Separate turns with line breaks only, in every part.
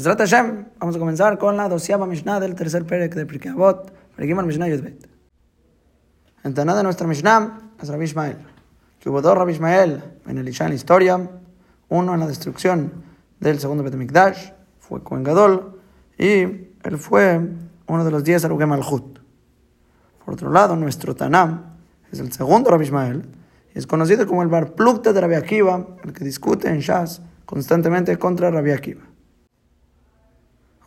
Besrat Hashem, vamos a comenzar con la doceava Mishnah del tercer Perek de Pirkei Avot, Perikimar Mishnah Yudbet. En Taná de nuestra Mishnah es Rabbi Ishmael, que hubo dos Rabbi Ishmael en el Isha historia, uno en la destrucción del segundo Betamikdash, fue Kohen Gadol, y él fue uno de los diez Arugem Malchut. Por otro lado, nuestro Tanam es el segundo Rabbi Ishmael, y es conocido como el Bar Plukta de Rabbi Akiva, el que discute en Shas constantemente contra Rabbi Akiva.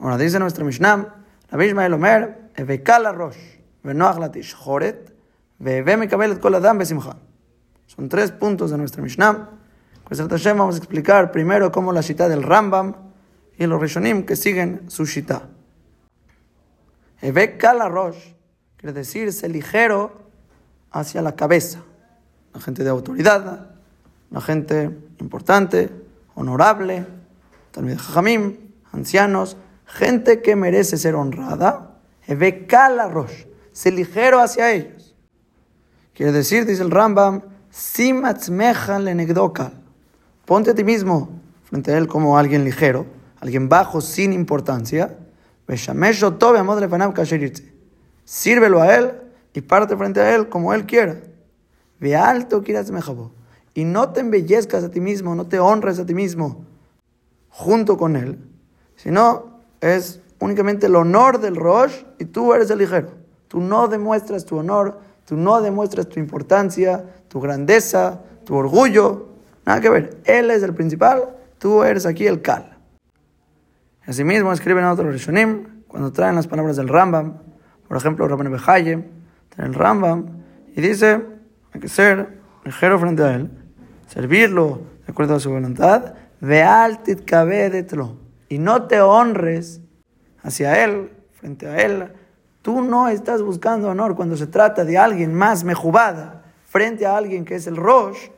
Ahora dice nuestra Mishnah, Rabbi Ishmael Omer, Evekal Rosh, Venoach Latish Choret, Veve Mekabel et Kol Adam Besimcha. Son tres puntos de nuestra Mishnah. Pues el Tashem vamos a explicar primero cómo la Shita del Rambam y los Rishonim que siguen su Shita. Evekal Rosh quiere decirse ligero hacia la cabeza. La gente de autoridad, la gente importante, honorable, también Jajamim, ancianos, gente que merece ser honrada, rosh, se ligero hacia ellos. Quiere decir, dice el Rambam, ponte a ti mismo frente a él como alguien ligero, alguien bajo, sin importancia, sírvelo a él y parte frente a él como él quiera. Ve alto, y no te embellezcas a ti mismo, no te honres a ti mismo junto con él, sino es únicamente el honor del Rosh y tú eres el ligero. Tú no demuestras tu honor, tú no demuestras tu importancia, tu grandeza, tu orgullo. Nada que ver. Él es el principal, tú eres aquí el Kal. Asimismo, escriben otros Rishonim cuando traen las palabras del Rambam. Por ejemplo, Rabban Behaye trae el Rambam y dice: hay que ser ligero frente a él, servirlo de acuerdo a su voluntad. Vealtit kabedetlo y no te honres hacia Él, frente a Él, tú no estás buscando honor cuando se trata de alguien más mejubada, frente a alguien que es el Rosh,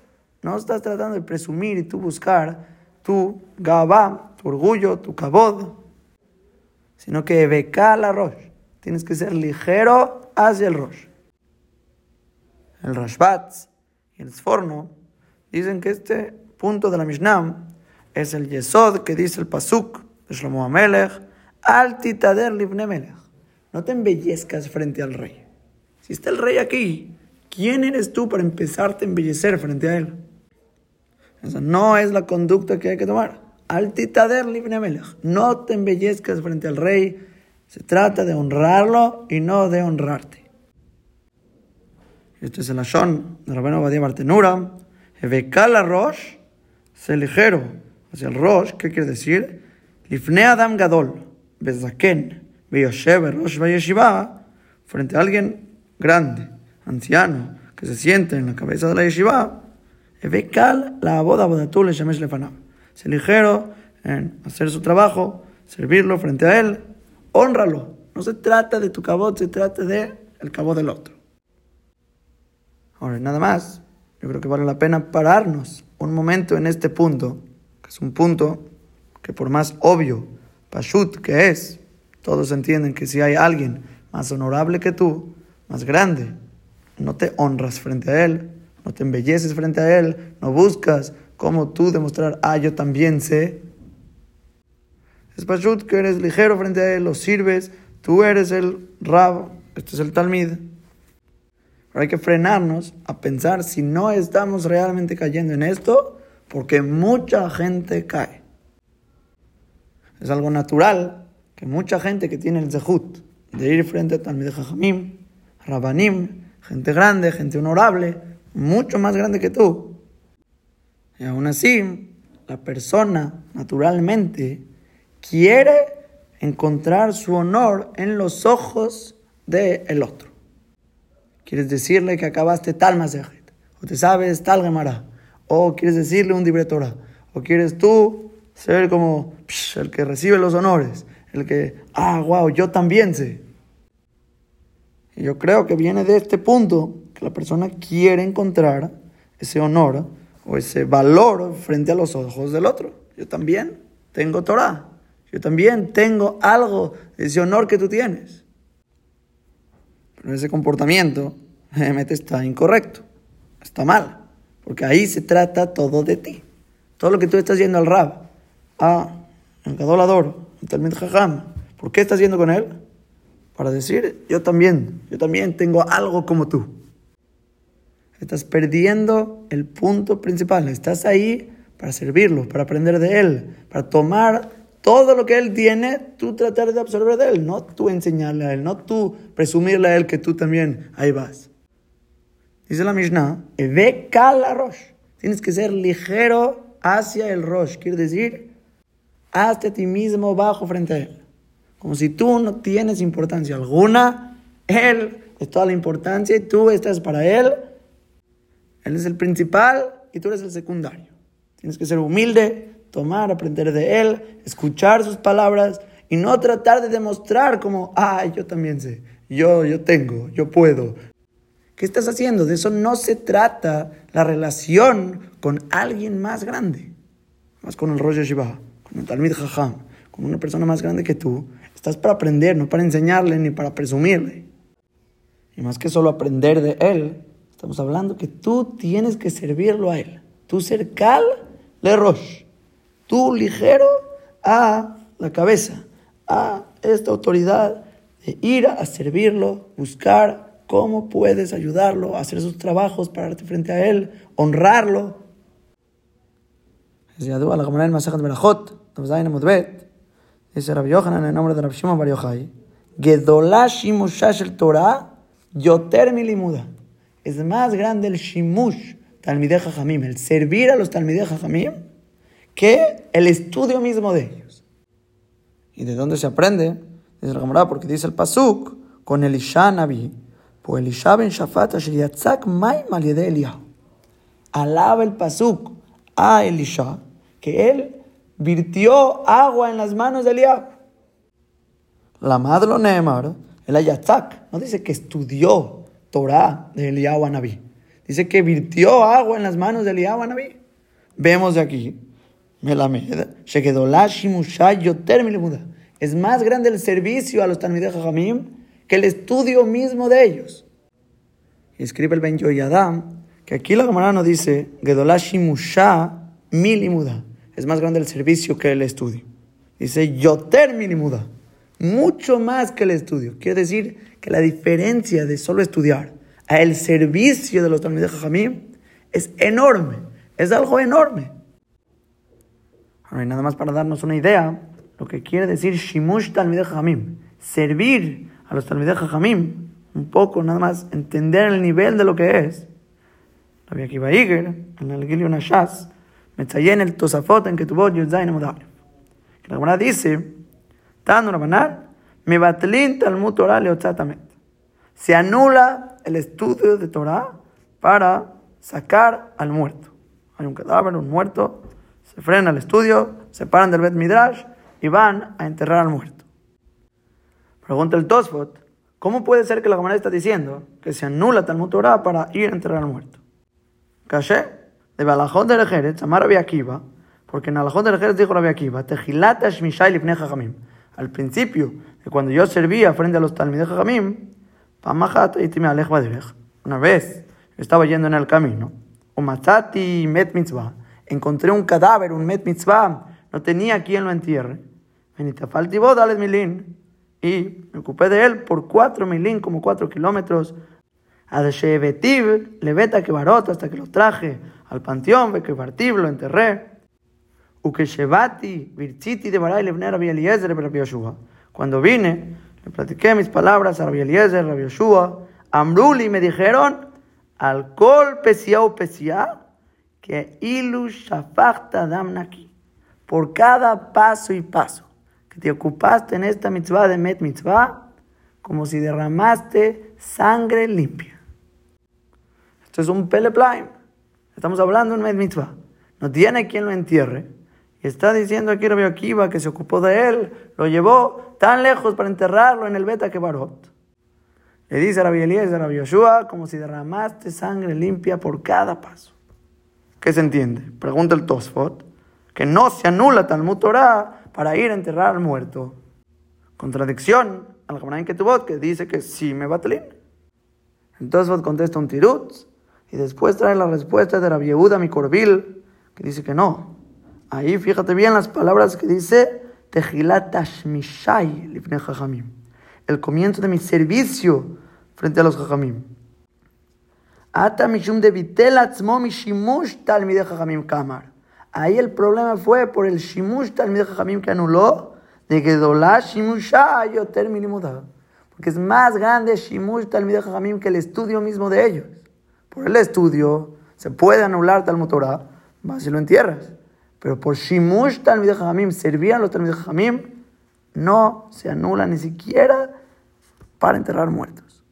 no estás tratando de presumir y tú buscar tu gabá, tu orgullo, tu kabod, sino que beca la Rosh. Tienes que ser ligero hacia el Rosh. El Rashbatz y el Sforno dicen que este punto de la Mishnah es el Yesod que dice el Pasuk Shlomo Amelech, al titader. No te embellezcas frente al rey. Si está el rey aquí, ¿quién eres tú para empezarte a embellecer frente a él? Esa no es la conducta que hay que tomar. Al titader. No te embellezcas frente al rey. Se trata de honrarlo y no de honrarte. Este es el Ashon de Rabino Badia Bartenura. Rosh, ligero hacia el Rosh. ¿Qué quiere decir? Lifne Adam Gadol, Bezaken, Rosh Yeshiva, frente a alguien grande, anciano, que se siente en la cabeza de la yeshiva, Evekal la boda bodatul shemesh lefanam. Se ligero en hacer su trabajo, servirlo frente a él, honralo. No se trata de tu cabot, se trata de el cabot del otro. Ahora, nada más, yo creo que vale la pena pararnos un momento en este punto, que es un punto que por más obvio, Pashut que es, todos entienden que si hay alguien más honorable que tú, más grande, no te honras frente a él, no te embelleces frente a él, no buscas cómo tú demostrar, ah, yo también sé. Es Pashut que eres ligero frente a él, lo sirves, tú eres el Rab, este es el Talmid. Pero hay que frenarnos a pensar si no estamos realmente cayendo en esto, porque mucha gente cae. Es algo natural que mucha gente que tiene el zehut de ir frente a Talmid Jajamim, Rabanim, gente grande, gente honorable, mucho más grande que tú. Y aún así, la persona naturalmente quiere encontrar su honor en los ojos del el otro. Quieres decirle que acabaste tal masejet, o te sabes tal gemara, o quieres decirle un libretora, o quieres tú ser como el que recibe los honores, el que, ah, wow, yo también sé. Y yo creo que viene de este punto que la persona quiere encontrar ese honor o ese valor frente a los ojos del otro. Yo también tengo Torah. Yo también tengo algo de ese honor que tú tienes. Pero ese comportamiento, realmente está incorrecto. Está mal. Porque ahí se trata todo de ti. Todo lo que tú estás yendo al rab, a el Gadolador, un Talmid Jajam. ¿Por qué estás yendo con él? Para decir, yo también, yo también tengo algo como tú. Estás perdiendo el punto principal. Estás ahí para servirlo, para aprender de él, para tomar todo lo que él tiene, tú tratar de absorber de él, no tú enseñarle a él, no tú presumirle a él que tú también ahí vas. Dice la Mishnah, ve rosh. Tienes que ser ligero hacia el rosh. Quiere decir, hazte a ti mismo bajo frente a él. Como si tú no tienes importancia alguna. Él es toda la importancia y tú estás para él. Él es el principal y tú eres el secundario. Tienes que ser humilde, tomar, aprender de él, escuchar sus palabras y no tratar de demostrar como, ah, yo también sé, yo, yo tengo, yo puedo. ¿Qué estás haciendo? De eso no se trata la relación con alguien más grande. Más con el Rosh Shiva, el Talmid Jajam, con una persona más grande que tú. Estás para aprender, no para enseñarle ni para presumirle. Y más que solo aprender de él, estamos hablando que tú tienes que servirlo a él. Tú cercal le Rosh tú ligero a la cabeza, a esta autoridad de ir a servirlo, buscar cómo puedes ayudarlo, hacer sus trabajos, pararte frente a él, honrarlo. Zayin Amudbet, dice Rabbi Yohanan en el nombre de Rabbi Shimon Bar Yochai, Gedolá Shimushash el Torah, Yoter Milimuda. Es más grande el Shimush, Talmideh Jajamim, el servir a los Talmideh Jajamim, que el estudio mismo de ellos. ¿Y de dónde se aprende? Dice la camarada, porque dice el Pasuk con Elisha Nabi, pues Elisha ben Shafat asher yatzak maim al. Alaba el Pasuk a Elisha que él virtió agua en las manos de Eliyahu. La madre lo Neemar, el Ayatzak, no dice que estudió Torah de Eliyahu a Nabi. Dice que virtió agua en las manos de Eliyahu a Nabi. Vemos de aquí es más grande el servicio a los Talmidei Jajamim que el estudio mismo de ellos. Y escribe el Ben Yoyadam que aquí la Gemara no dice Gedolá milimuda. Es más grande el servicio que el estudio. Dice Yoter milimuda. Mucho más que el estudio. Quiere decir que la diferencia de solo estudiar a el servicio de los Talmidei Jajamim es enorme. Es algo enorme nada más para darnos una idea, lo que quiere decir Shimush Talmideh Hamim, servir a los Talmideh Hamim, un poco nada más entender el nivel de lo que es. Rabbi Akiva Iger, en el Gilio Nashas, en el Tosafot en que tuvo Yudzain. Que la Gemara dice, Tanu Rabanar, me batlin Talmud Torah leotzatamet. Se anula el estudio de Torah para sacar al muerto. Hay un cadáver, un muerto, se frena el estudio, se paran del Bet Midrash y van a enterrar al muerto. Pregunta el Tosfot, ¿cómo puede ser que la Gemara está diciendo que se anula Talmud Torah para ir a enterrar al muerto? Caché, de Balajot de Jerez, Amar Rabbi Akiva, porque en Alajot de Jerez dijo Rabbi Akiva, Tejilata Shmishai Lifnei Jajamim. Al principio, de cuando yo servía frente a los Talmidei Jajamim, Pamachat y Una vez, estaba yendo en el camino, Umatzati Met Mitzvah, encontré un cadáver, un met mitzvah, no tenía quien lo entierre. dale milín. Y me ocupé de él por cuatro milín, como cuatro kilómetros. le veta que barota hasta que lo traje al panteón, bartib lo enterré. Ukeshevati, Rabbi. Cuando vine, le platiqué mis palabras a Rabbi Eliezer, Rabbi Yoshua. Amruli me dijeron, alcohol pesia o pesia, que ilu shafachta damnaki, por cada paso y paso que te ocupaste en esta mitzvah de met mitzvah, como si derramaste sangre limpia. Esto es un peleplaim. Estamos hablando de un met mitzvah. No tiene quien lo entierre. Y está diciendo aquí Rabbi Akiva que se ocupó de él, lo llevó tan lejos para enterrarlo en el Beta que Barot. Le dice Rabbi Eliezer, a Rabbi Yoshua, como si derramaste sangre limpia por cada paso. ¿Qué se entiende? Pregunta el Tosfot, que no se anula Talmud Torah para ir a enterrar al muerto. Contradicción al Jamanain Ketubot, que dice que sí me batalín. El Tosfot contesta un tirut y después trae la respuesta de Rabbi Yehuda Mikorbil, que dice que no. Ahí fíjate bien las palabras que dice Tejilat Tashmishai Lifnei Jajamim. El comienzo de mi servicio frente a los Jajamim. Ata Mishum de Vitel Atzmo Mishimush Talmidei Jajamim Kamar. Ahí el problema fue por el Shimush Talmidei Jajamim que anuló de que Dolá Shimushai Yoter Minimudah. Porque es más grande Shimush Talmidei Jajamim que el estudio mismo de ellos. Por el estudio se puede anular Talmud Torah, más si lo entierras. Pero por Shimush Talmidei Jajamim, servían los Talmidei Jajamim, no se anula ni siquiera para enterrar muertos.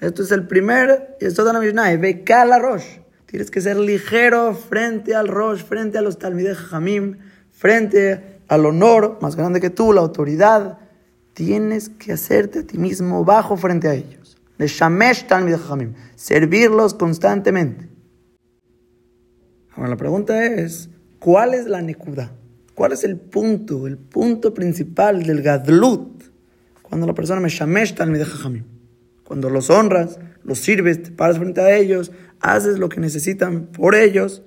Esto es el primer, y esto es la Mishnah, Bekal Rosh. Tienes que ser ligero frente al Rosh, frente a los Talmidei Jajamim, frente al honor más grande que tú, la autoridad. Tienes que hacerte a ti mismo bajo frente a ellos. Le shamesh Talmidei Jajamim, servirlos constantemente. Ahora la pregunta es, ¿cuál es la nekuda? ¿Cuál es el punto, el punto principal del gadlut? Cuando la persona me shamesh Talmidei Jajamim. Cuando los honras, los sirves, te paras frente a ellos, haces lo que necesitan por ellos.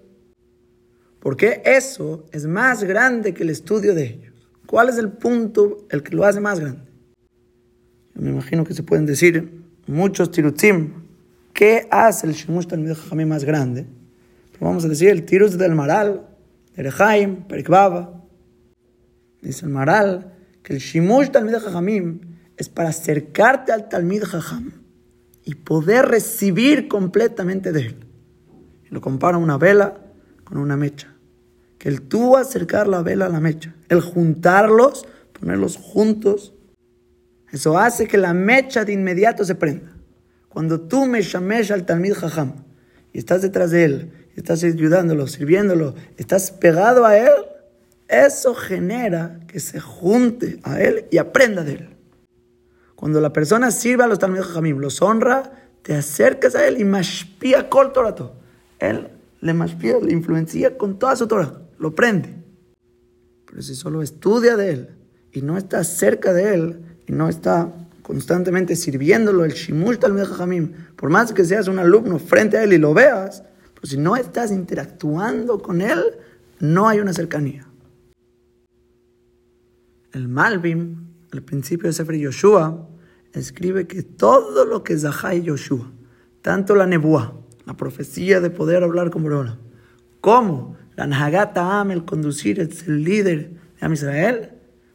Porque eso es más grande que el estudio de ellos. ¿Cuál es el punto, el que lo hace más grande? Yo me imagino que se pueden decir muchos tirutzim. ¿Qué hace el Shemush Talmidei Jajamim más grande? Vamos a decir el tiruz del Maral, de Rehaim, Perikbaba. Dice el Maral que el Shemush Talmidei Jajamim es para acercarte al Talmid Jajam y poder recibir completamente de él. Lo compara una vela con una mecha. Que el tú acercar la vela a la mecha, el juntarlos, ponerlos juntos, eso hace que la mecha de inmediato se prenda. Cuando tú me llames al Talmid Jajam y estás detrás de él, estás ayudándolo, sirviéndolo, estás pegado a él, eso genera que se junte a él y aprenda de él. Cuando la persona sirve a los Talmud Jamim, los honra, te acercas a él y mashpia kol torato. Él le mashpia, le influencia con toda su Torah, lo prende. Pero si solo estudia de él y no está cerca de él y no está constantemente sirviéndolo el shimush Talmud Jamim, por más que seas un alumno frente a él y lo veas, pero si no estás interactuando con él, no hay una cercanía. El Malvim, al principio de Sefer Yoshua, escribe que todo lo que Zahai Yoshua, tanto la nebuá, la profecía de poder hablar con Borona, como la Nahagata Am, el conducir, el líder de Am Israel,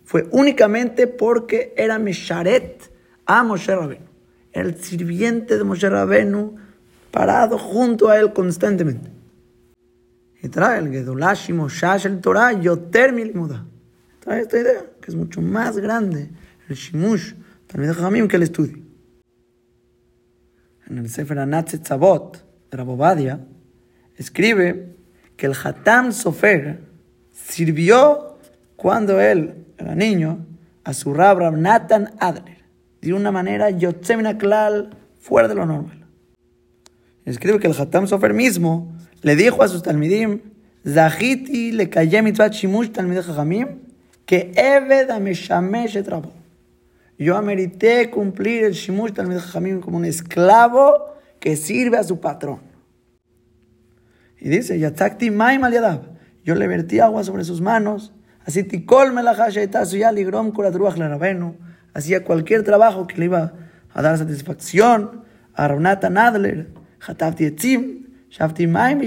fue únicamente porque era Mesharet a Moshe Rabenu, el sirviente de Moshe Rabenu, parado junto a él constantemente. Y trae el Gedolashim Shash el Torah Yoter Milimuda. Trae esta idea, que es mucho más grande el Shimush Talmid Jamim que el estudio. En el Sefer Anatzet Tzavot de Rabobadia escribe que el Hatam Sofer sirvió cuando él era niño a su rab Nathan Adler de una manera yotzemina klal fuera de lo normal. Escribe que el Hatam Sofer mismo le dijo a sus talmidim Zahiti le kayem mitzvat shimush talmid Jamim que Eved ameshamesh et rabo yo amerité cumplir el Shimush Talmid Jamim como un esclavo que sirve a su patrón. Y dice, Yatakti Maim al Yo le vertí agua sobre sus manos. Así Tikol ligrom. Hacía cualquier trabajo que le iba a dar satisfacción. A Ronata Nadler, Hatafti Etzim, Shafti Maim.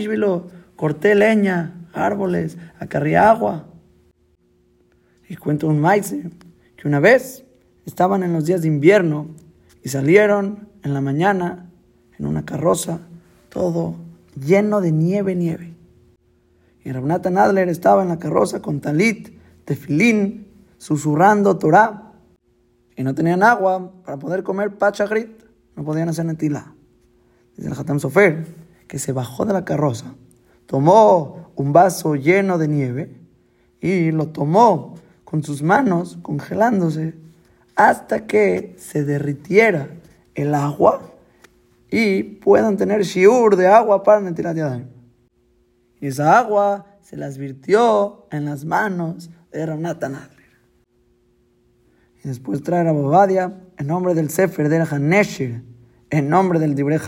Corté leña, árboles, acarré agua. Y cuento un maíz que una vez estaban en los días de invierno y salieron en la mañana en una carroza, todo lleno de nieve, nieve. Y Rabnatan Adler estaba en la carroza con talit, tefilín, susurrando Torah. Y no tenían agua para poder comer pachagrit, no podían hacer netila. Dice el Hatam Sofer que se bajó de la carroza, tomó un vaso lleno de nieve y lo tomó con sus manos congelándose hasta que se derritiera el agua y puedan tener shiur de agua para Netilat Yadayim. Y esa agua se las virtió en las manos de Ramnatan Adler. Y después trae a Bobadia en nombre del Sefer de Haneshir, en nombre del Dibre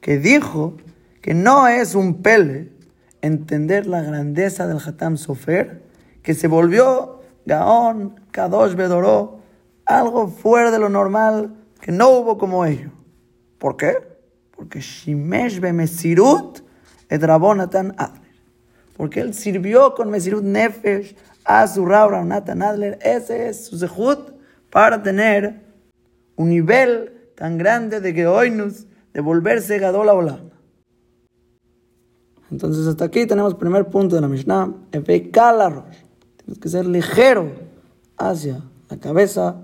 que dijo que no es un pele entender la grandeza del Hatam Sofer, que se volvió Gaón, Kadosh Bedoró, algo fuera de lo normal, que no hubo como ello. ¿Por qué? Porque Shimesh Mesirut et Rabonatan Adler. Porque él sirvió con Mesirut Nefesh a su Rab Rabonatan Adler. Ese es su zehut para tener un nivel tan grande de Geoinus, de volverse Gadol Olam. Entonces hasta aquí tenemos el primer punto de la Mishnah. Tienes que ser ligero hacia la cabeza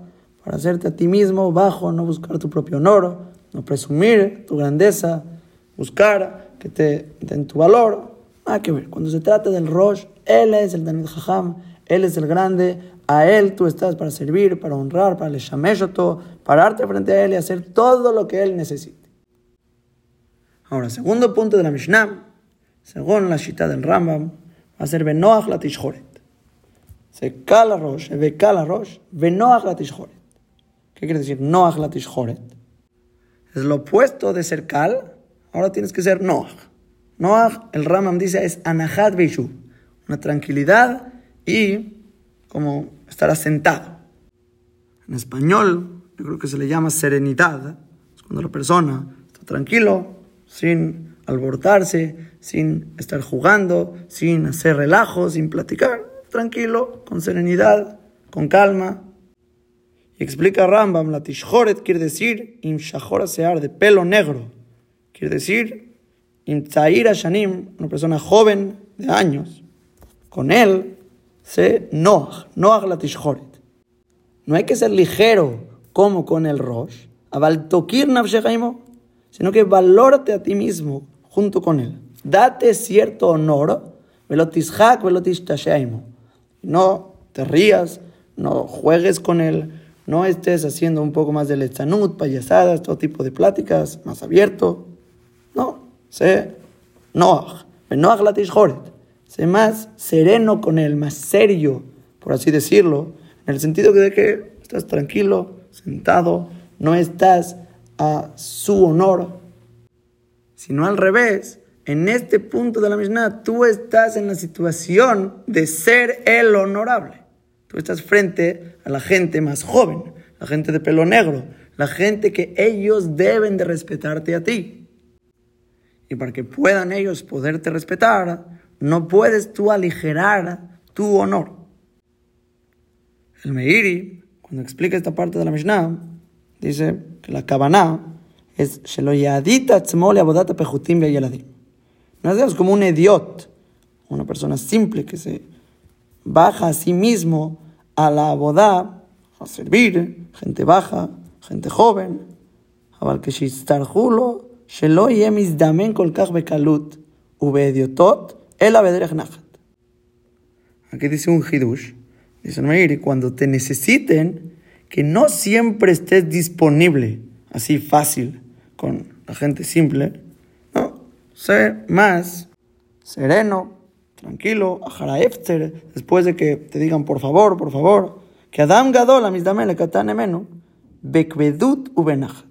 para hacerte a ti mismo bajo, no buscar tu propio honor, no presumir tu grandeza, buscar que te den tu valor. Nada que ver. Cuando se trata del Rosh, él es el Danid Jajam, él es el grande, a él tú estás para servir, para honrar, para le para pararte frente a él y hacer todo lo que él necesite. Ahora, segundo punto de la Mishnah, según la cita del Rambam, va a ser Benoach la Tishhoret. Se cala rosh, ve cala rosh, Benoach la Tishhoret. ¿Qué quiere decir Noach la Tishhoret? Es lo opuesto de ser Kal, ahora tienes que ser Noach. Noach, el Rambam dice, es Anahat Beishu, una tranquilidad y como estar asentado. En español, yo creo que se le llama serenidad, es cuando la persona está tranquilo, sin alborotarse, sin estar jugando, sin hacer relajo, sin platicar, tranquilo, con serenidad, con calma. Y explica Rambam, la tishhoret quiere decir im shahora sear, de pelo negro. Quiere decir im tzaira shanim, una persona joven de años. Con él se noach, noach la tishhoret. No hay que ser ligero como con el rosh, aval tokir sino que valórate a ti mismo junto con él. Date cierto honor, velotishak, No te rías, no juegues con él, no estés haciendo un poco más de lechanud, payasadas, todo tipo de pláticas, más abierto. No, sé Noach, Noach latishhoret. Sé más sereno con él, más serio, por así decirlo, en el sentido de que estás tranquilo, sentado, no estás a su honor, sino al revés. En este punto de la Mishnah, tú estás en la situación de ser el honorable. Tú estás frente a la gente más joven, la gente de pelo negro, la gente que ellos deben de respetarte a ti y para que puedan ellos poderte respetar, no puedes tú aligerar tu honor. El Meiri, cuando explica esta parte de la Mishnah, dice que la Kabaná es No es como un idiot, una persona simple que se baja a sí mismo a la abodá, a servir, gente baja, gente joven, a שלא יהיה מזדמן כל כך בקלות ובהדיוטות, אלא בדרך נחת. Aquí dice un hidush, dice Meir, cuando te necesiten, que no siempre estés disponible, así fácil, con la gente simple, no, sé más sereno, tranquilo, Efter, después de que te digan por favor, por favor, que Adam Gadol, le katane menu, bekvedut ubenachat,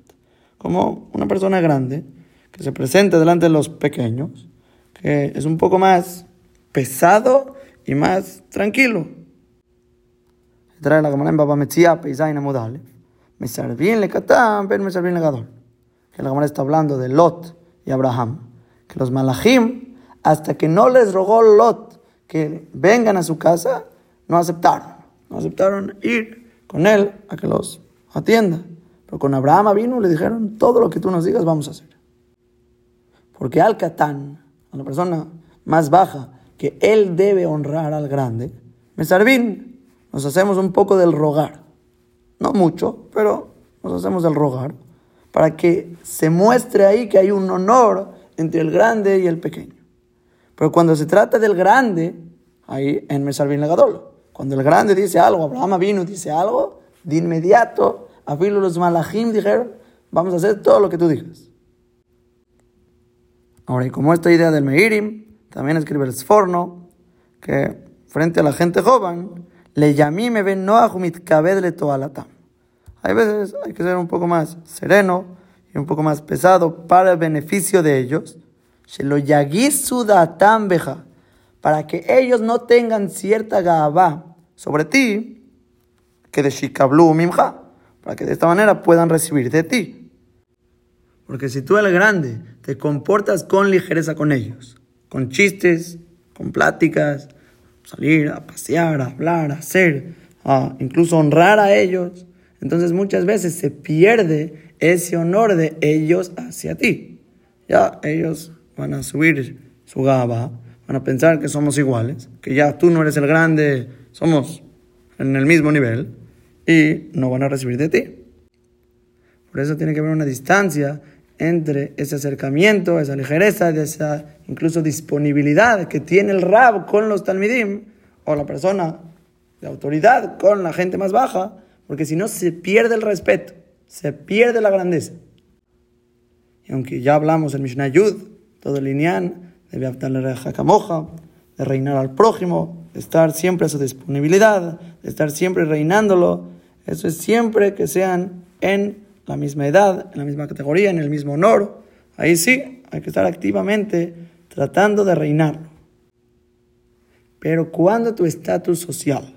como una persona grande que se presenta delante de los pequeños, que es un poco más pesado y más tranquilo. Trae la Gemara en Baba Metzia, Peizain Amudale. Me bien le katán, pero me bien le gadol. Que la Gemara está hablando de Lot y Abraham. Que los malachim, hasta que no les rogó Lot que vengan a su casa, no aceptaron. No aceptaron ir con él a que los atienda. Pero con Abraham vino le dijeron, todo lo que tú nos digas vamos a hacer. Porque al Catán, a la persona más baja, que él debe honrar al grande, Mesarvin, nos hacemos un poco del rogar. No mucho, pero nos hacemos del rogar. Para que se muestre ahí que hay un honor entre el grande y el pequeño. Pero cuando se trata del grande, ahí en Mesarvin Legadol, cuando el grande dice algo, Abraham vino dice algo, de inmediato, a los malachim dijeron, vamos a hacer todo lo que tú digas. Ahora, y como esta idea del Meirim, también escribe el Sforno, que frente a la gente joven, le llamé me ven le toalatam. Hay veces hay que ser un poco más sereno y un poco más pesado para el beneficio de ellos. Se lo beja, para que ellos no tengan cierta gaba sobre ti, que de Shikablu Mimja, para que de esta manera puedan recibir de ti. Porque si tú el grande te comportas con ligereza con ellos, con chistes, con pláticas, salir a pasear, a hablar, a hacer, a incluso honrar a ellos, entonces muchas veces se pierde ese honor de ellos hacia ti. Ya ellos van a subir su gaba, van a pensar que somos iguales, que ya tú no eres el grande, somos en el mismo nivel y no van a recibir de ti. Por eso tiene que haber una distancia entre ese acercamiento, esa ligereza, esa incluso disponibilidad que tiene el Rab con los Talmidim o la persona de autoridad con la gente más baja, porque si no se pierde el respeto, se pierde la grandeza. Y aunque ya hablamos en Mishnah Yud, todo el Inyan, de Camoja, de reinar al prójimo, de estar siempre a su disponibilidad, de estar siempre reinándolo, eso es siempre que sean en la misma edad, en la misma categoría, en el mismo honor. Ahí sí, hay que estar activamente tratando de reinarlo. Pero cuando tu estatus social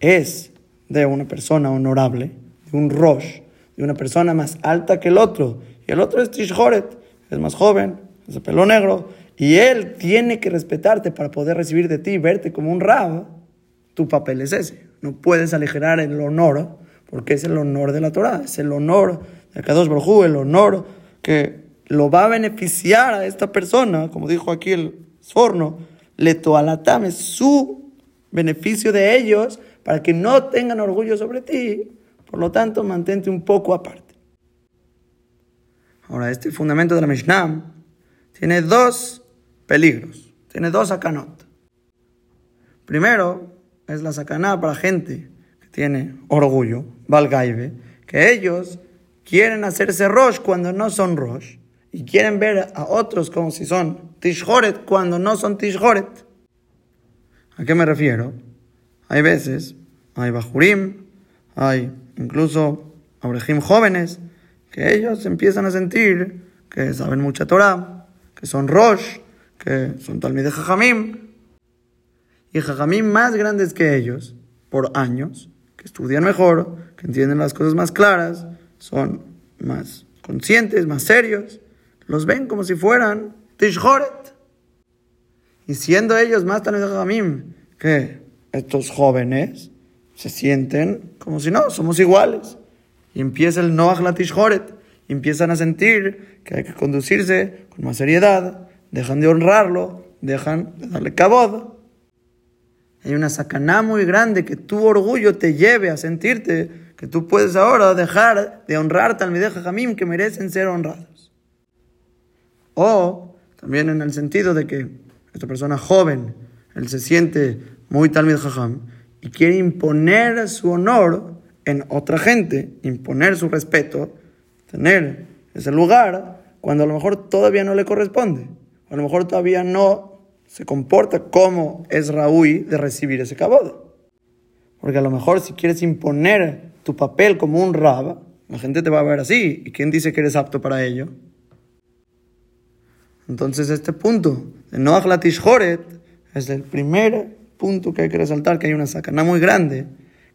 es de una persona honorable, de un Rosh, de una persona más alta que el otro, y el otro es Tishhoret, es más joven, es de pelo negro, y él tiene que respetarte para poder recibir de ti, verte como un Rab, tu papel es ese. No puedes aligerar el honor, porque es el honor de la Torah, es el honor de Kadosh Baruj el honor que lo va a beneficiar a esta persona, como dijo aquí el Sorno, le toalatam, su beneficio de ellos para que no tengan orgullo sobre ti. Por lo tanto, mantente un poco aparte. Ahora, este fundamento de la Mishnah tiene dos peligros, tiene dos sacanot. Primero, es la sacaná para gente tiene orgullo, valgaibe, que ellos quieren hacerse Rosh cuando no son Rosh y quieren ver a otros como si son Tishhoret cuando no son Tishhoret. ¿A qué me refiero? Hay veces, hay Bajurim, hay incluso Abrejim jóvenes, que ellos empiezan a sentir que saben mucha Torah, que son Rosh, que son Talmideh Jajamim, y Jajamim más grandes que ellos, por años, estudian mejor, que entienden las cosas más claras, son más conscientes, más serios, los ven como si fueran Tishhoret. Y siendo ellos más tan que estos jóvenes, se sienten como si no, somos iguales. Y empieza el Noach la Tishhoret. Empiezan a sentir que hay que conducirse con más seriedad, dejan de honrarlo, dejan de darle cabod. Hay una sacaná muy grande que tu orgullo te lleve a sentirte que tú puedes ahora dejar de honrar Talmideh Jamim que merecen ser honrados. O también en el sentido de que esta persona joven, él se siente muy Talmid Jajam y quiere imponer su honor en otra gente, imponer su respeto, tener ese lugar cuando a lo mejor todavía no le corresponde, a lo mejor todavía no se comporta como es Raúl de recibir ese cabodo. Porque a lo mejor si quieres imponer tu papel como un rab, la gente te va a ver así. ¿Y quién dice que eres apto para ello? Entonces este punto de Noach Latish es el primer punto que hay que resaltar, que hay una sacana muy grande,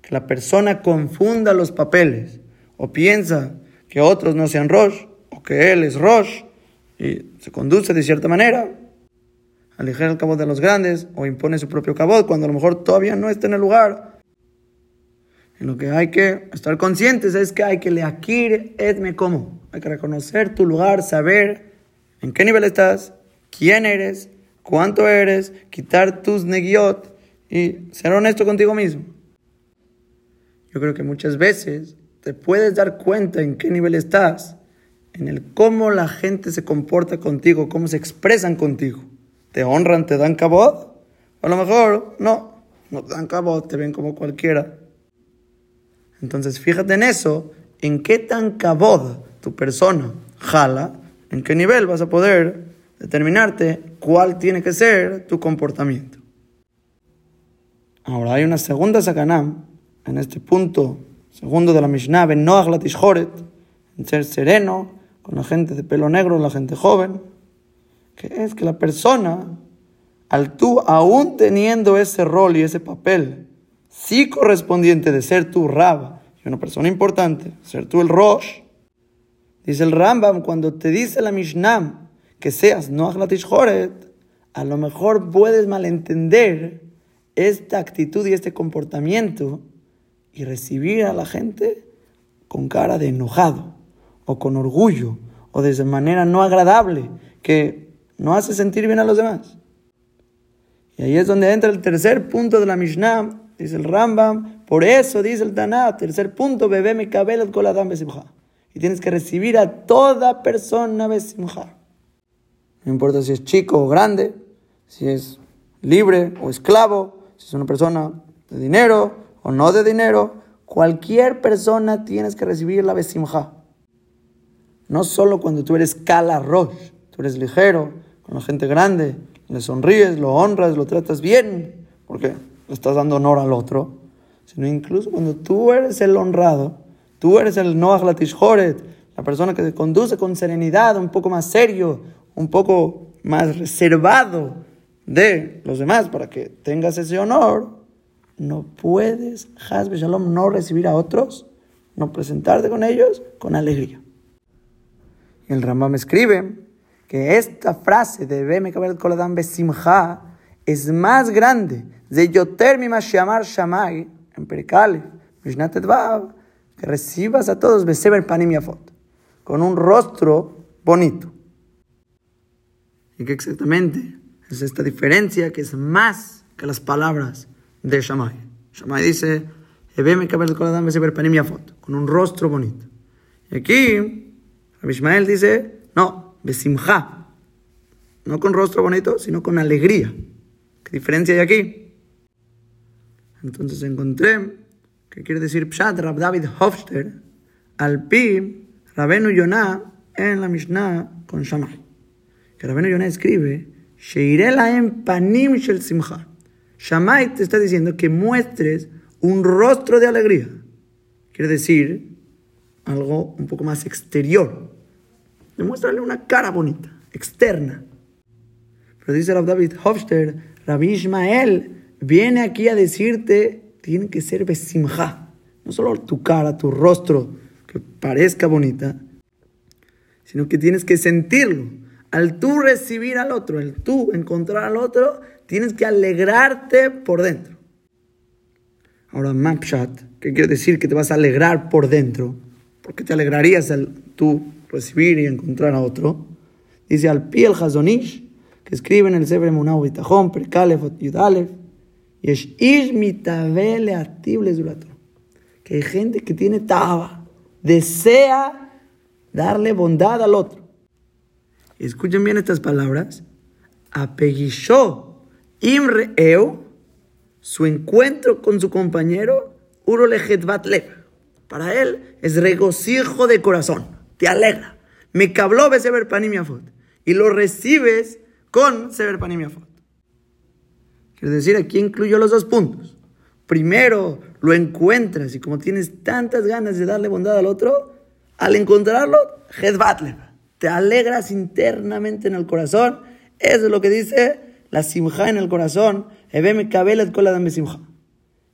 que la persona confunda los papeles o piensa que otros no sean Rosh o que él es Rosh y se conduce de cierta manera, aligera el cabot de los grandes o impone su propio cabot cuando a lo mejor todavía no está en el lugar y lo que hay que estar conscientes es que hay que leakir etme como. Hay que reconocer tu lugar, saber en qué nivel estás, quién eres, cuánto eres, quitar tus negiot y ser honesto contigo mismo. Yo creo que muchas veces te puedes dar cuenta en qué nivel estás, en el cómo la gente se comporta contigo, cómo se expresan contigo. ¿Te honran, te dan cabot? A lo mejor no, no te dan cabot, te ven como cualquiera. Entonces, fíjate en eso, en qué tan cabod tu persona jala, en qué nivel vas a poder determinarte cuál tiene que ser tu comportamiento. Ahora hay una segunda sacanam en este punto, segundo de la Mishnah, en ser sereno con la gente de pelo negro, la gente joven, es que la persona al tú, aún teniendo ese rol y ese papel, sí correspondiente de ser tu Rab y una persona importante, ser tú el Rosh, dice el Rambam, cuando te dice la Mishnah que seas no Joret, a lo mejor puedes malentender esta actitud y este comportamiento y recibir a la gente con cara de enojado o con orgullo o de manera no agradable que no hace sentir bien a los demás. Y ahí es donde entra el tercer punto de la Mishnah, dice el Rambam, por eso dice el Tanah, tercer punto, bebé mi cabello coladam besimcha. Y tienes que recibir a toda persona besimcha. No importa si es chico o grande, si es libre o esclavo, si es una persona de dinero o no de dinero, cualquier persona tienes que recibir la besimja. No solo cuando tú eres cala rosh, tú eres ligero, la gente grande, le sonríes, lo honras, lo tratas bien, porque le estás dando honor al otro, sino incluso cuando tú eres el honrado, tú eres el Noach Latishhoret, la persona que se conduce con serenidad, un poco más serio, un poco más reservado de los demás para que tengas ese honor, no puedes, Hasbe Shalom, no recibir a otros, no presentarte con ellos con alegría. El Rambam escribe que esta frase de Beme Kabel Koladam Besimha es más grande de Yoter Shamar Shamay en Perikale, Mishnat que recibas a todos Beseber Panim Yafot, con un rostro bonito. ¿Y qué exactamente? Es esta diferencia que es más que las palabras de Shammai. Shammai dice, con un rostro bonito. Y aquí, Rabbi dice, no, besimha. No con rostro bonito, sino con alegría. ¿Qué diferencia hay aquí? Entonces encontré que quiere decir Pshat Rab David Hofster al pi Rabenu Yonah en la Mishnah con Shammai que Rabenu Yonah escribe, en panim shel simcha. Te está diciendo que muestres un rostro de alegría. Quiere decir algo un poco más exterior. Demuéstrale una cara bonita, externa. Pero dice Rab David Hofster, Rabbi Ishmael viene aquí a decirte, tiene que ser besimcha. No solo tu cara, tu rostro, que parezca bonita, sino que tienes que sentirlo al tú recibir al otro, el tú encontrar al otro, tienes que alegrarte por dentro. Ahora, Mapshat, ¿qué quiere decir? Que te vas a alegrar por dentro. ¿Por qué te alegrarías al tú recibir y encontrar a otro? Dice al pie el Hazonish, que escribe en el Sebre Munau Bitajón, Perkalef, Yudalef, y es Ish mitabele Que hay gente que tiene taba, desea darle bondad al otro. Escuchen bien estas palabras. Apeguishó Imre su encuentro con su compañero, Urolejet Batlev. Para él es regocijo de corazón, te alegra. Me cabló Sever Panimiafot. Y lo recibes con Sever Panimiafot. Quiere decir, aquí incluyo los dos puntos. Primero lo encuentras y como tienes tantas ganas de darle bondad al otro, al encontrarlo, te alegras internamente en el corazón. Eso es lo que dice la simja en el corazón.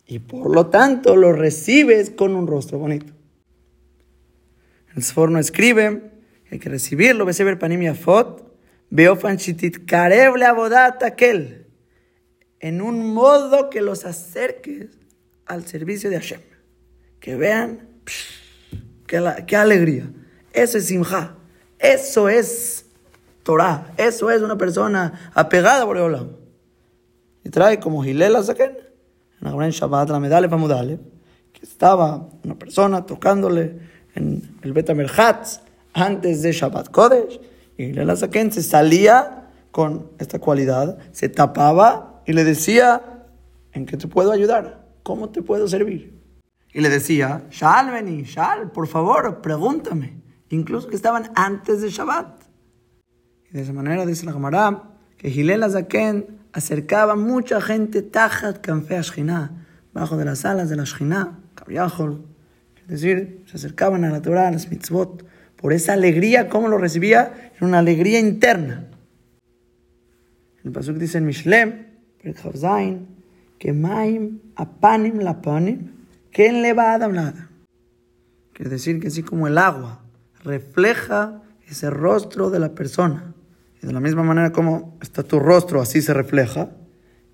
Y por lo tanto lo recibes con un rostro bonito. El Sforno escribe que hay que recibirlo, ver panimia fot, beofan shitit karev abodat aquel, en un modo que los acerques al servicio de Hashem. Que vean, qué, alegría. Eso es simja. Eso es Torah. Eso es una persona apegada por Olam. Y trae como Gilela Zaken, en la Shabbat, la medale Famudale, que estaba una persona tocándole en el Betamerhatz antes de Shabbat Kodesh. Y Gilela Zaken se salía con esta cualidad, se tapaba y le decía, ¿en qué te puedo ayudar? ¿Cómo te puedo servir? Y le decía, Shal, vení, Shal, por favor, pregúntame incluso que estaban antes de Shabbat. Y de esa manera dice la Gemara que Gilel Azaken acercaba mucha gente tajat kanfe Ashkinah, bajo de las alas de la Ashkinah, es decir, se acercaban a la Torah, a las mitzvot, por esa alegría, ¿cómo lo recibía? Era una alegría interna. El pasuk dice en Mishlem, que maim apanim lapanim, que le va a Adam nada. Quiere decir que así como el agua refleja ese rostro de la persona, y de la misma manera como está tu rostro, así se refleja,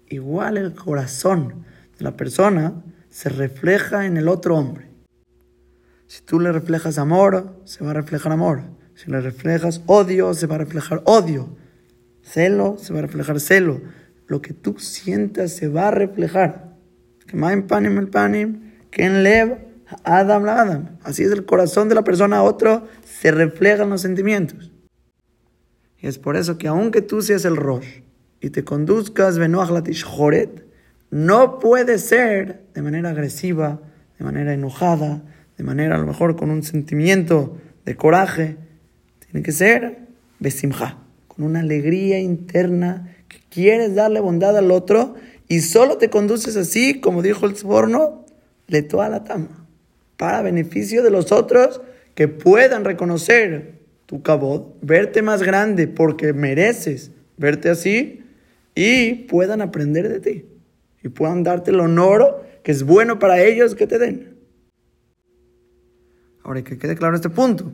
igual el corazón de la persona se refleja en el otro hombre. Si tú le reflejas amor, se va a reflejar amor. Si le reflejas odio, se va a reflejar odio. Celo, se va a reflejar celo. Lo que tú sientas se va a reflejar. Que panim el panim, que en lev Adam la Adam. Así es el corazón de la persona a otro, se reflejan los sentimientos. Y es por eso que aunque tú seas el Rosh y te conduzcas Latish no puede ser de manera agresiva, de manera enojada, de manera a lo mejor con un sentimiento de coraje. Tiene que ser besimja, con una alegría interna que quieres darle bondad al otro y solo te conduces así, como dijo el Sforno, le toa la tama, para beneficio de los otros que puedan reconocer tu cabot, verte más grande porque mereces verte así y puedan aprender de ti y puedan darte el honor que es bueno para ellos que te den. Ahora, que quede claro este punto.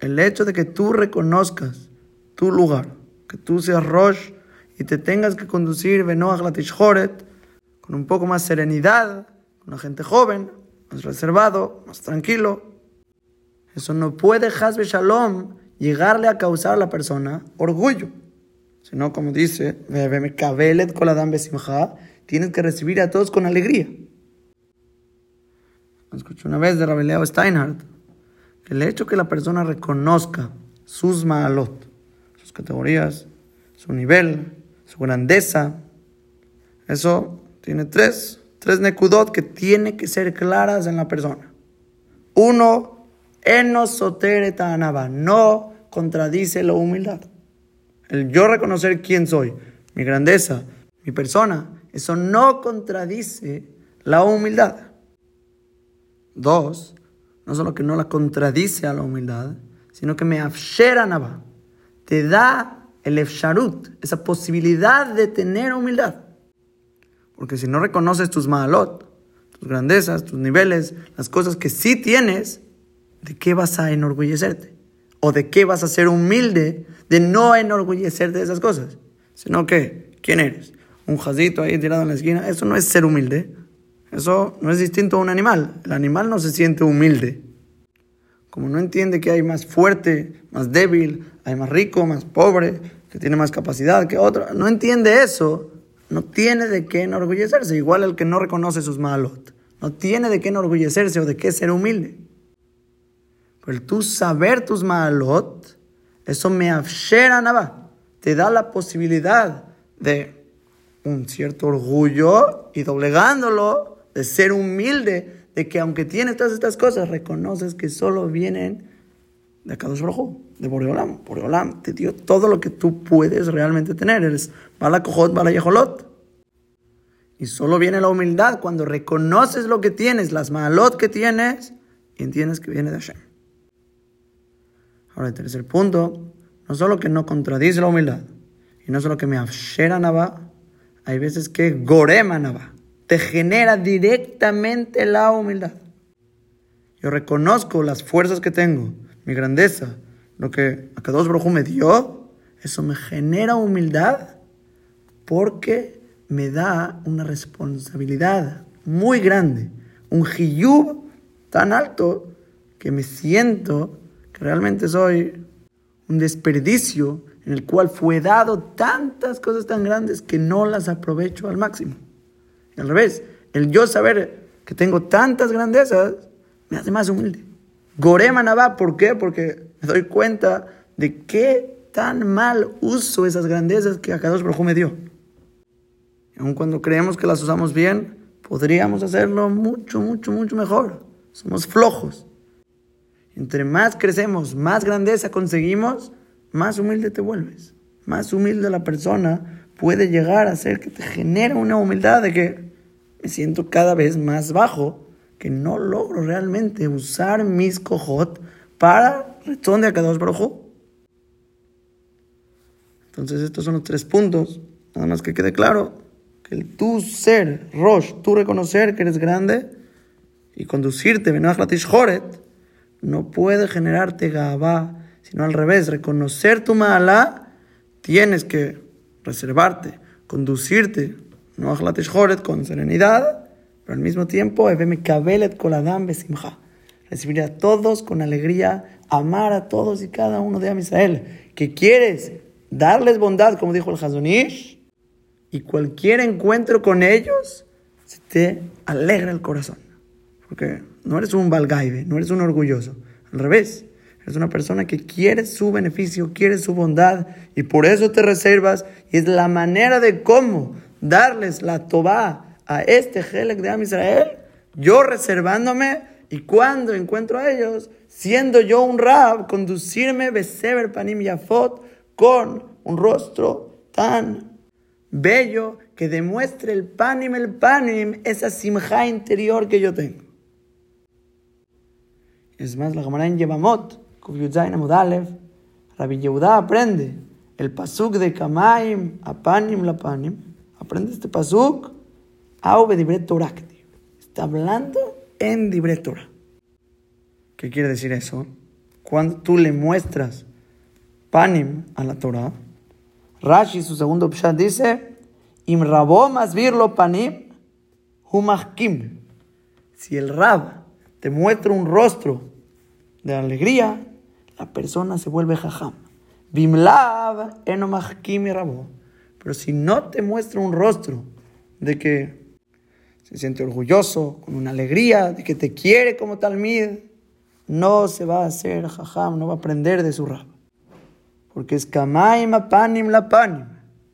El hecho de que tú reconozcas tu lugar, que tú seas Rosh y te tengas que conducir con un poco más serenidad, con la gente joven, más reservado, más tranquilo. Eso no puede, Hasbe Shalom, llegarle a causar a la persona orgullo. Sino, como dice, tienes que recibir a todos con alegría. Escuché una vez de Rabeleo Steinhardt el hecho que la persona reconozca sus maalot, sus categorías, su nivel, su grandeza, eso tiene tres, tres nekudot que tiene que ser claras en la persona. Uno, enosoteretanaba, no contradice la humildad. El yo reconocer quién soy, mi grandeza, mi persona, eso no contradice la humildad. Dos, no solo que no la contradice a la humildad, sino que me afshera te da el efsharut, esa posibilidad de tener humildad. Porque si no reconoces tus maalot, tus grandezas, tus niveles, las cosas que sí tienes, ¿de qué vas a enorgullecerte? ¿O de qué vas a ser humilde de no enorgullecerte de esas cosas? Sino que, ¿quién eres? un jazito ahí tirado en la esquina, eso no es ser humilde. Eso no es distinto a un animal. El animal no se siente humilde. Como no entiende que hay más fuerte, más débil, hay más rico, más pobre, que tiene más capacidad que otro, no entiende eso, no tiene de qué enorgullecerse. Igual el que no reconoce sus malot. No tiene de qué enorgullecerse o de qué ser humilde. Pero tú saber tus malot, eso me afshera nada. Te da la posibilidad de un cierto orgullo y doblegándolo de ser humilde, de que aunque tienes todas estas cosas, reconoces que solo vienen de Kadosh Baruj de Boreolam. Boreolam te dio todo lo que tú puedes realmente tener. Eres Bala Kohot, Bala. Y solo viene la humildad cuando reconoces lo que tienes, las malot que tienes, y entiendes que viene de Hashem. Ahora, el tercer punto, no solo que no contradice la humildad, y no solo que me afshera nava, hay veces que Goremanaba te genera directamente la humildad. Yo reconozco las fuerzas que tengo, mi grandeza, lo que Akados Brojo me dio, eso me genera humildad porque me da una responsabilidad muy grande, un hiyub tan alto que me siento que realmente soy un desperdicio en el cual fue dado tantas cosas tan grandes que no las aprovecho al máximo. Al revés, el yo saber que tengo tantas grandezas me hace más humilde. Gorema Nabá, ¿por qué? Porque me doy cuenta de qué tan mal uso esas grandezas que Akadosh Baruj me dio. Aun cuando creemos que las usamos bien, podríamos hacerlo mucho, mucho, mucho mejor. Somos flojos. Entre más crecemos, más grandeza conseguimos, más humilde te vuelves. Más humilde la persona puede llegar a ser que te genera una humildad de que me siento cada vez más bajo, que no logro realmente usar mis cojot para responder a cada dos Entonces estos son los tres puntos. Nada más que quede claro que el tú ser, Rosh, tú reconocer que eres grande y conducirte, Joret, no puede generarte Gabá, sino al revés, reconocer tu mala, tienes que reservarte, conducirte, no con serenidad, pero al mismo tiempo, recibir a todos con alegría, amar a todos y cada uno de Am Israel, que quieres darles bondad, como dijo el Hazonish, y cualquier encuentro con ellos se te alegra el corazón. Porque no eres un valgaibe, no eres un orgulloso. Al revés, eres una persona que quiere su beneficio, quiere su bondad y por eso te reservas. Y es la manera de cómo darles la tobá a este Helek de Am Israel, yo reservándome y cuando encuentro a ellos, siendo yo un rab, conducirme Beseber Panim Yafot con un rostro tan bello que demuestre el panim, el panim, esa simja interior que yo tengo. Es más, la Gemara en Yevamot, Kubyudzain Amudalev, Rabbi Yehuda aprende el pasuk de Kamaim, Apanim, Lapanim. Aprende este pasuk, Aube Dibret Está hablando en Dibret ¿Qué quiere decir eso? Cuando tú le muestras panim a la Torah, Rashi, su segundo pshat, dice, Im rabo masvirlo panim, humachkim. Si el rab te muestra un rostro de alegría, la persona se vuelve jajam. Bimlav enomachkim y rabo. Pero si no te muestra un rostro de que se siente orgulloso, con una alegría, de que te quiere como talmid, no se va a hacer jajam, no va a aprender de su rab. Porque es kamaim apanim la panim.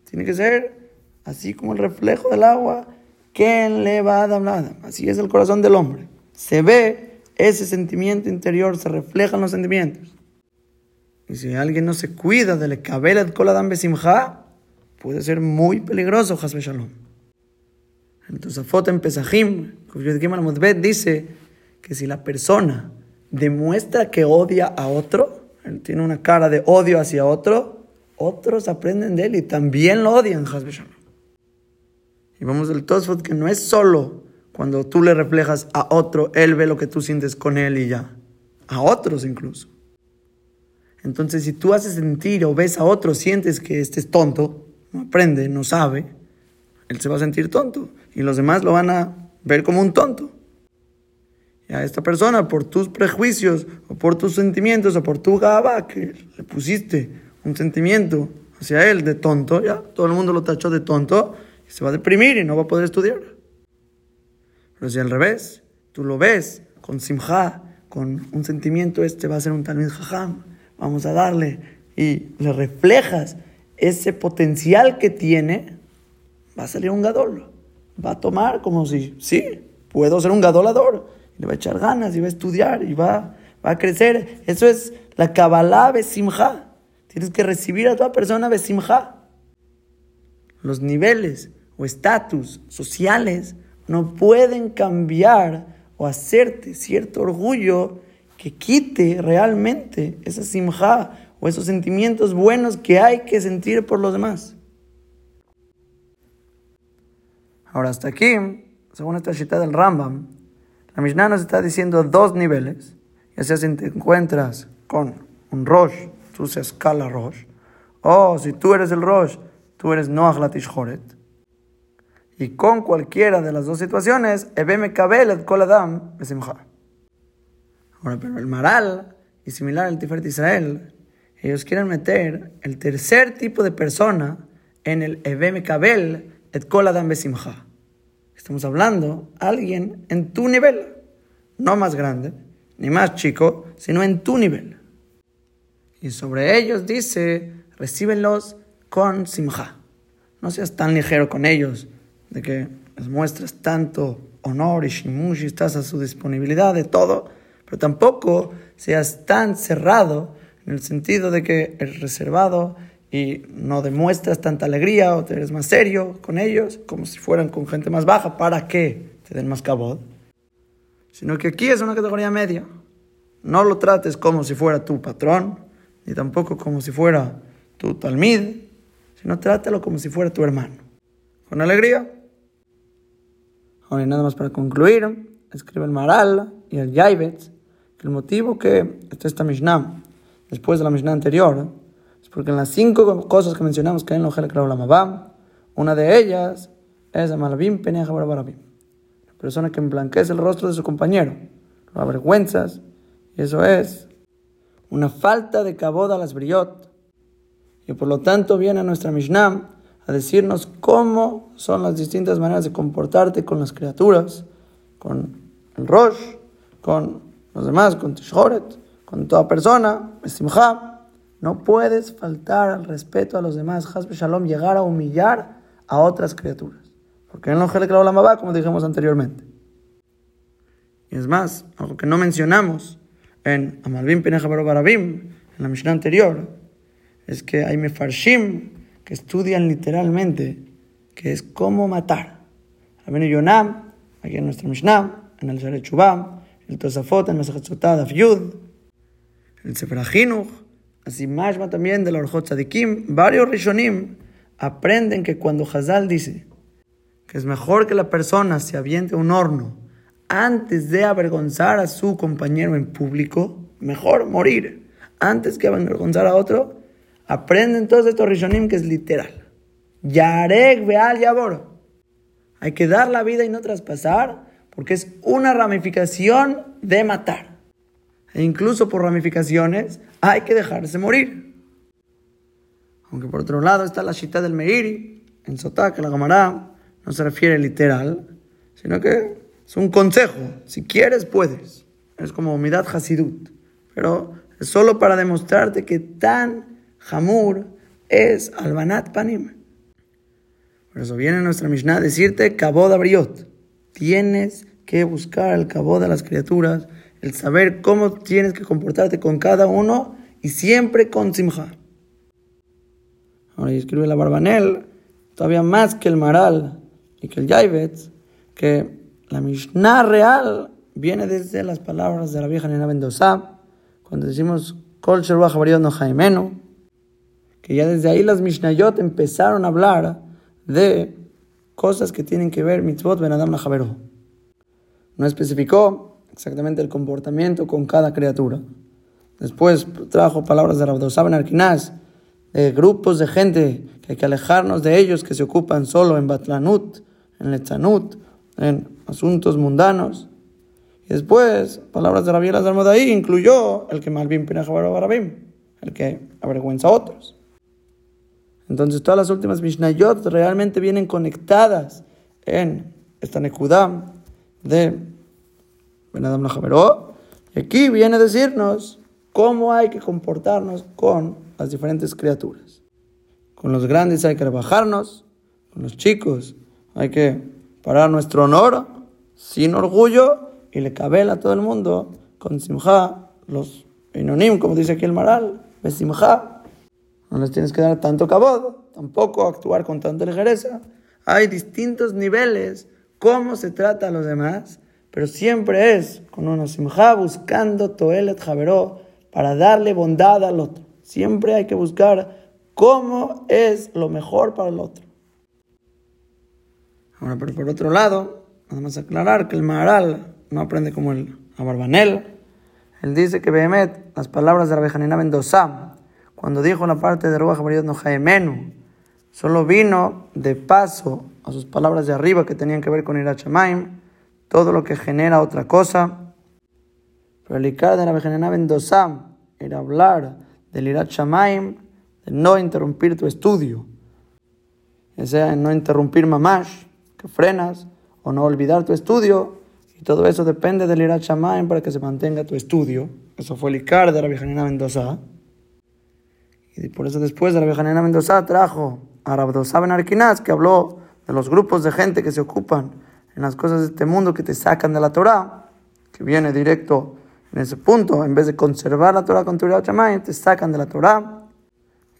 Tiene que ser así como el reflejo del agua. que le va a dar Así es el corazón del hombre. Se ve ese sentimiento interior, se reflejan los sentimientos. Y si alguien no se cuida del kabelet koladam besimha, puede ser muy peligroso, Hasbe Shalom. Entonces, foto en Pesajim, dice que si la persona demuestra que odia a otro, él tiene una cara de odio hacia otro, otros aprenden de él y también lo odian, Y vamos del Tosfot que no es solo cuando tú le reflejas a otro, él ve lo que tú sientes con él y ya. A otros incluso. Entonces, si tú haces sentir o ves a otro, sientes que este es tonto, aprende, no sabe, él se va a sentir tonto. Y los demás lo van a ver como un tonto a esta persona por tus prejuicios o por tus sentimientos o por tu gaba que le pusiste un sentimiento hacia él de tonto, ya todo el mundo lo tachó de tonto y se va a deprimir y no va a poder estudiar. Pero si al revés, tú lo ves con simja, con un sentimiento, este va a ser un talmid jajam, vamos a darle y le reflejas ese potencial que tiene, va a salir un gadol. Va a tomar como si, sí, puedo ser un gadolador le va a echar ganas y va a estudiar y va, va a crecer. Eso es la Kabbalah Besimha. Tienes que recibir a toda persona Besimha. Los niveles o estatus sociales no pueden cambiar o hacerte cierto orgullo que quite realmente esa simja o esos sentimientos buenos que hay que sentir por los demás. Ahora hasta aquí, según esta cita del Rambam, la Mishnah nos está diciendo dos niveles. Ya sea si te encuentras con un Rosh, tú seas Kala Rosh, o si tú eres el Rosh, tú eres Noach Latish Joret. Y con cualquiera de las dos situaciones, Ebeme Kabel et Kol Adam Ahora, pero el Maral, y similar al Tiferet Israel, ellos quieren meter el tercer tipo de persona en el Ebeme Kabel et Kol Adam. Estamos hablando alguien en tu nivel, no más grande, ni más chico, sino en tu nivel. Y sobre ellos dice, recíbenlos con simja. No seas tan ligero con ellos, de que les muestras tanto honor y shimush y estás a su disponibilidad de todo, pero tampoco seas tan cerrado en el sentido de que eres reservado y no demuestras tanta alegría o te eres más serio con ellos, como si fueran con gente más baja, para que te den más cabod. Sino que aquí es una categoría media. No lo trates como si fuera tu patrón, ni tampoco como si fuera tu talmid, sino trátalo como si fuera tu hermano. Con alegría. Ahora, nada más para concluir, escribe el Maral y el Yaibetz que el motivo que está esta Mishnah, después de la Mishnah anterior, es porque en las cinco cosas que mencionamos que hay en la Lamabam, una de ellas es Amalabim Peneja. La persona que emblanquece el rostro de su compañero, lo avergüenzas, y eso es una falta de caboda a las briot. Y por lo tanto viene nuestra Mishnah a decirnos cómo son las distintas maneras de comportarte con las criaturas, con el Rosh, con los demás, con Tishhoret, con toda persona, No puedes faltar al respeto a los demás, Hasbe Shalom, llegar a humillar a otras criaturas. Porque en lo que la va, como dijimos anteriormente. Y es más, algo que no mencionamos en Amalbim Pineja Barabim, en la misión anterior, es que hay mefarshim que estudian literalmente que es cómo matar. Rabenu Yonam, aquí en nuestra Mishnah, en el Chubam, el Tosafot, en Mesachet Sotad, Yud, el Sefer así más también de la Orjot varios Rishonim aprenden que cuando Hazal dice que es mejor que la persona se aviente un horno antes de avergonzar a su compañero en público, mejor morir antes que avergonzar a otro, aprenden todos estos Rishonim que es literal. Yarek Beal Yabor. Hay que dar la vida y no traspasar porque es una ramificación de matar. E incluso por ramificaciones hay que dejarse morir. Aunque por otro lado está la shita del Meiri, en Sotá, que la Gamará no se refiere literal, sino que es un consejo. Si quieres, puedes. Es como Midat Hasidut. Pero es solo para demostrarte que tan jamur es albanat panim. Por eso viene nuestra Mishnah a decirte kabod abriot. Tienes que buscar el cabo de las criaturas, el saber cómo tienes que comportarte con cada uno y siempre con simja. Ahora escribe la Barbanel, todavía más que el Maral y que el Yaibetz, que la Mishnah real viene desde las palabras de la vieja Nena Mendoza, cuando decimos Kol no Jaimeno, que ya desde ahí las Mishnayot empezaron a hablar de cosas que tienen que ver mitzvot ben Adam. No especificó exactamente el comportamiento con cada criatura. Después trajo palabras de Rabdosá Ben Arkinaz, de grupos de gente que hay que alejarnos de ellos que se ocupan solo en Batlanut, en Letzanut, en asuntos mundanos. Y después, palabras de Rabbi Elazar ahí incluyó el que Malvin Barabim, el que avergüenza a otros. Entonces todas las últimas Mishnayot realmente vienen conectadas en esta Nekudam de. Y aquí viene a decirnos cómo hay que comportarnos con las diferentes criaturas. Con los grandes hay que rebajarnos, con los chicos hay que parar nuestro honor sin orgullo y le cabela a todo el mundo con simja, los inonim, como dice aquí el Maral, besimja. No les tienes que dar tanto cabod, tampoco actuar con tanta ligereza. Hay distintos niveles, cómo se trata a los demás, pero siempre es con una simja buscando toelet javeró para darle bondad al otro. Siempre hay que buscar cómo es lo mejor para el otro. Ahora, pero por otro lado, vamos a aclarar que el Maharal no aprende como el Abarbanel. Él dice que Behemet, las palabras de la Bejanina Mendoza, cuando dijo la parte de Ruach no Jaemenu, solo vino de paso a sus palabras de arriba que tenían que ver con Irachamaim, todo lo que genera otra cosa. Pero el Icar de la Bejanina Mendoza era hablar del Irat Shamaim, de no interrumpir tu estudio. O sea, no interrumpir mamash, que frenas, o no olvidar tu estudio. Y todo eso depende del Irat Shamaim para que se mantenga tu estudio. Eso fue el Icar de la Bejanina Mendoza. Y por eso después de la Bejanina Mendoza trajo a Rabdosa Ben Arquinaz, que habló de los grupos de gente que se ocupan en las cosas de este mundo que te sacan de la Torah, que viene directo en ese punto, en vez de conservar la Torah con tu Chamay, te sacan de la Torah.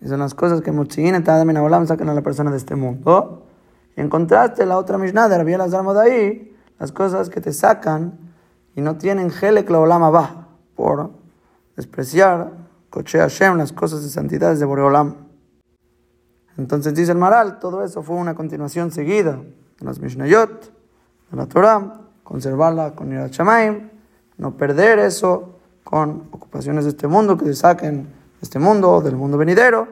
Y son las cosas que Motziin y Tadam y sacan a la persona de este mundo. Y en contraste, la otra Mishnah de Rabbi de ahí, las cosas que te sacan y no tienen Helek la Olam va por despreciar Koche Hashem, las cosas de santidad de Boreolam. Entonces dice el Maral, todo eso fue una continuación seguida de las Mishnayot, de la Torah, conservarla con Yirat Shamaim, no perder eso con ocupaciones de este mundo que se saquen de este mundo, del mundo venidero.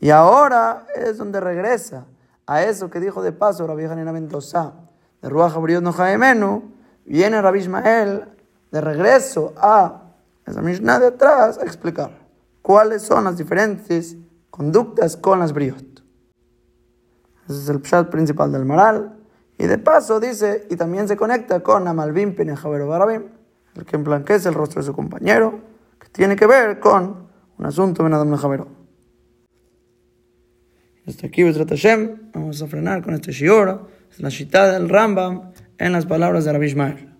Y ahora es donde regresa a eso que dijo de paso Rabbi Hanina Mendoza, de Ruach Abriot no Jaimenu, viene Rabbi Ismael de regreso a esa Mishnah de atrás a explicar cuáles son las diferentes conductas con las briot. Ese es el pshat principal del Maral. Y de paso dice, y también se conecta con Amalbim Pinejavero Barabim, el que emblanquece el rostro de su compañero, que tiene que ver con un asunto en Adam Javero. Hasta aquí, Hashem, vamos a frenar con este shiur, es la shita del Rambam en las palabras de Rabbi.